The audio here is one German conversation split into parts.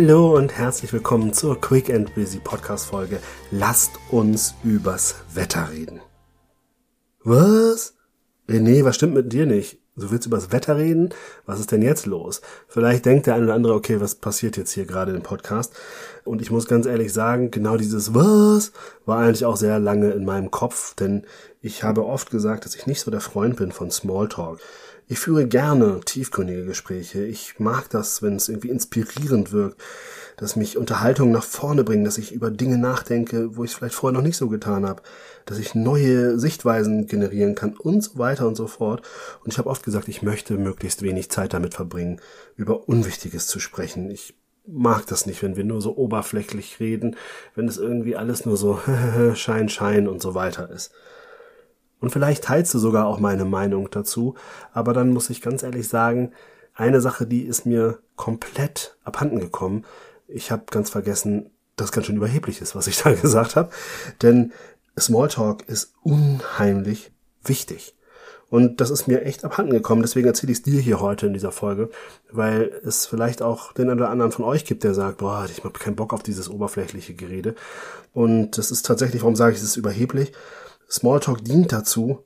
Hallo und herzlich willkommen zur Quick and Busy Podcast Folge. Lasst uns übers Wetter reden. Was? René, was stimmt mit dir nicht? Du willst übers Wetter reden? Was ist denn jetzt los? Vielleicht denkt der eine oder andere, okay, was passiert jetzt hier gerade im Podcast? Und ich muss ganz ehrlich sagen, genau dieses Was war eigentlich auch sehr lange in meinem Kopf, denn ich habe oft gesagt, dass ich nicht so der Freund bin von Smalltalk. Ich führe gerne tiefgründige Gespräche. Ich mag das, wenn es irgendwie inspirierend wirkt, dass mich Unterhaltungen nach vorne bringen, dass ich über Dinge nachdenke, wo ich es vielleicht vorher noch nicht so getan habe, dass ich neue Sichtweisen generieren kann und so weiter und so fort. Und ich habe oft gesagt, ich möchte möglichst wenig Zeit damit verbringen, über Unwichtiges zu sprechen. Ich mag das nicht, wenn wir nur so oberflächlich reden, wenn es irgendwie alles nur so Schein, Schein und so weiter ist. Und vielleicht teilst du sogar auch meine Meinung dazu, aber dann muss ich ganz ehrlich sagen, eine Sache, die ist mir komplett abhanden gekommen. Ich habe ganz vergessen, dass ganz schön überheblich ist, was ich da gesagt habe. Denn Smalltalk ist unheimlich wichtig. Und das ist mir echt abhanden gekommen. Deswegen erzähle ich es dir hier heute in dieser Folge, weil es vielleicht auch den einen oder anderen von euch gibt, der sagt, boah, ich habe keinen Bock auf dieses oberflächliche Gerede. Und das ist tatsächlich, warum sage ich, es ist überheblich? Smalltalk dient dazu,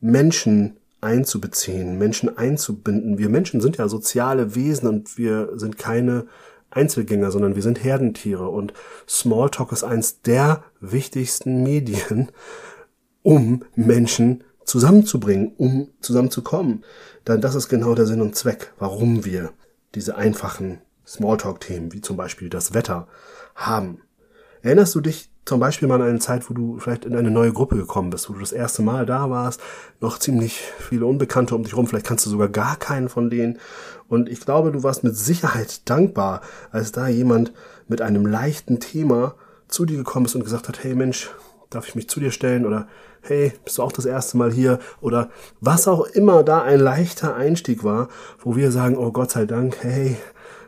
Menschen einzubeziehen, Menschen einzubinden. Wir Menschen sind ja soziale Wesen und wir sind keine Einzelgänger, sondern wir sind Herdentiere und Smalltalk ist eins der wichtigsten Medien, um Menschen zusammenzubringen, um zusammenzukommen. Denn das ist genau der Sinn und Zweck, warum wir diese einfachen Smalltalk-Themen, wie zum Beispiel das Wetter, haben. Erinnerst du dich zum Beispiel mal an eine Zeit, wo du vielleicht in eine neue Gruppe gekommen bist, wo du das erste Mal da warst, noch ziemlich viele Unbekannte um dich rum, vielleicht kannst du sogar gar keinen von denen. Und ich glaube, du warst mit Sicherheit dankbar, als da jemand mit einem leichten Thema zu dir gekommen ist und gesagt hat, hey Mensch, darf ich mich zu dir stellen? Oder hey, bist du auch das erste Mal hier? Oder was auch immer da ein leichter Einstieg war, wo wir sagen, oh Gott sei Dank, hey,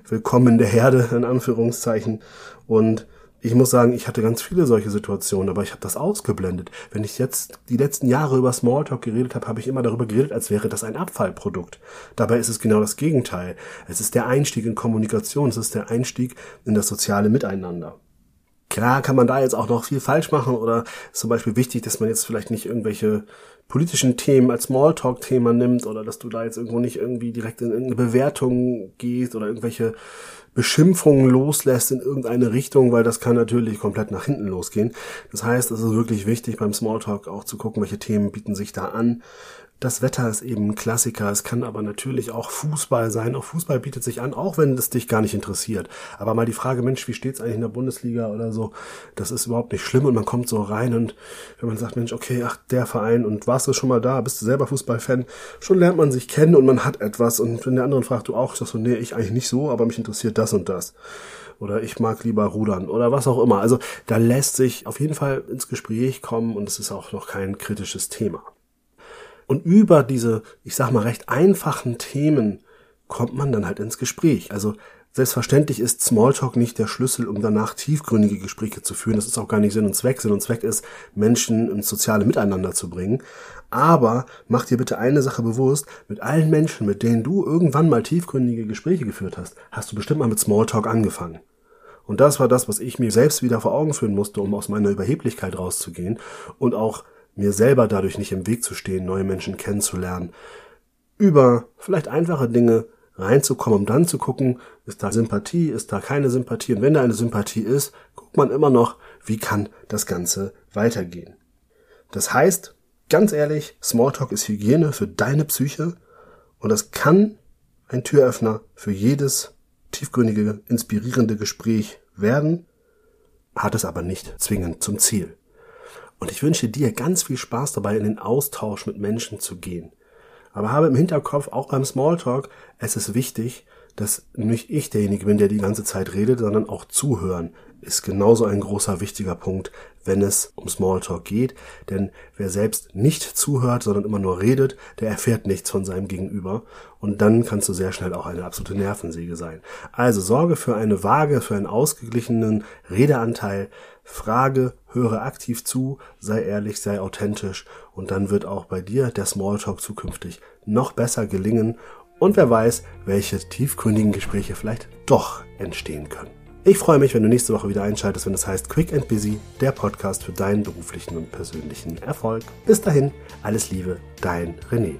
willkommen in der Herde, in Anführungszeichen. Und ich muss sagen, ich hatte ganz viele solche Situationen, aber ich habe das ausgeblendet. Wenn ich jetzt die letzten Jahre über Smalltalk geredet habe, habe ich immer darüber geredet, als wäre das ein Abfallprodukt. Dabei ist es genau das Gegenteil. Es ist der Einstieg in Kommunikation, es ist der Einstieg in das soziale Miteinander. Klar kann man da jetzt auch noch viel falsch machen oder ist zum Beispiel wichtig, dass man jetzt vielleicht nicht irgendwelche politischen Themen als Smalltalk-Thema nimmt oder dass du da jetzt irgendwo nicht irgendwie direkt in irgendeine Bewertung gehst oder irgendwelche Beschimpfungen loslässt in irgendeine Richtung, weil das kann natürlich komplett nach hinten losgehen. Das heißt, es ist wirklich wichtig beim Smalltalk auch zu gucken, welche Themen bieten sich da an. Das Wetter ist eben ein Klassiker. Es kann aber natürlich auch Fußball sein. Auch Fußball bietet sich an, auch wenn es dich gar nicht interessiert. Aber mal die Frage, Mensch, wie steht's eigentlich in der Bundesliga oder so? Das ist überhaupt nicht schlimm und man kommt so rein und wenn man sagt, Mensch, okay, ach, der Verein und warst du schon mal da? Bist du selber Fußballfan? Schon lernt man sich kennen und man hat etwas und wenn der andere fragt, du auch, sagst du, nee, ich eigentlich nicht so, aber mich interessiert das und das oder ich mag lieber rudern oder was auch immer. Also da lässt sich auf jeden Fall ins Gespräch kommen und es ist auch noch kein kritisches Thema. Und über diese, ich sag mal, recht einfachen Themen kommt man dann halt ins Gespräch. Also selbstverständlich ist Smalltalk nicht der Schlüssel, um danach tiefgründige Gespräche zu führen. Das ist auch gar nicht Sinn und Zweck. Sinn und Zweck ist, Menschen ins soziale Miteinander zu bringen. Aber mach dir bitte eine Sache bewusst, mit allen Menschen, mit denen du irgendwann mal tiefgründige Gespräche geführt hast, hast du bestimmt mal mit Smalltalk angefangen. Und das war das, was ich mir selbst wieder vor Augen führen musste, um aus meiner Überheblichkeit rauszugehen und auch mir selber dadurch nicht im Weg zu stehen, neue Menschen kennenzulernen, über vielleicht einfache Dinge reinzukommen, um dann zu gucken, ist da Sympathie, ist da keine Sympathie. Und wenn da eine Sympathie ist, guckt man immer noch, wie kann das Ganze weitergehen. Das heißt, ganz ehrlich, Smalltalk ist Hygiene für deine Psyche und das kann ein Türöffner für jedes tiefgründige, inspirierende Gespräch werden, hat es aber nicht zwingend zum Ziel. Und ich wünsche dir ganz viel Spaß dabei, in den Austausch mit Menschen zu gehen. Aber habe im Hinterkopf, auch beim Smalltalk, es ist wichtig, dass nicht ich derjenige bin, der die ganze Zeit redet, sondern auch zuhören ist genauso ein großer wichtiger Punkt, wenn es um Smalltalk geht. Denn wer selbst nicht zuhört, sondern immer nur redet, der erfährt nichts von seinem Gegenüber. Und dann kannst du sehr schnell auch eine absolute Nervensäge sein. Also sorge für eine Waage, für einen ausgeglichenen Redeanteil. Frage, höre aktiv zu, sei ehrlich, sei authentisch. Und dann wird auch bei dir der Smalltalk zukünftig noch besser gelingen. Und wer weiß, welche tiefgründigen Gespräche vielleicht doch entstehen können. Ich freue mich, wenn du nächste Woche wieder einschaltest, wenn es heißt Quick and Busy, der Podcast für deinen beruflichen und persönlichen Erfolg. Bis dahin, alles Liebe, dein René.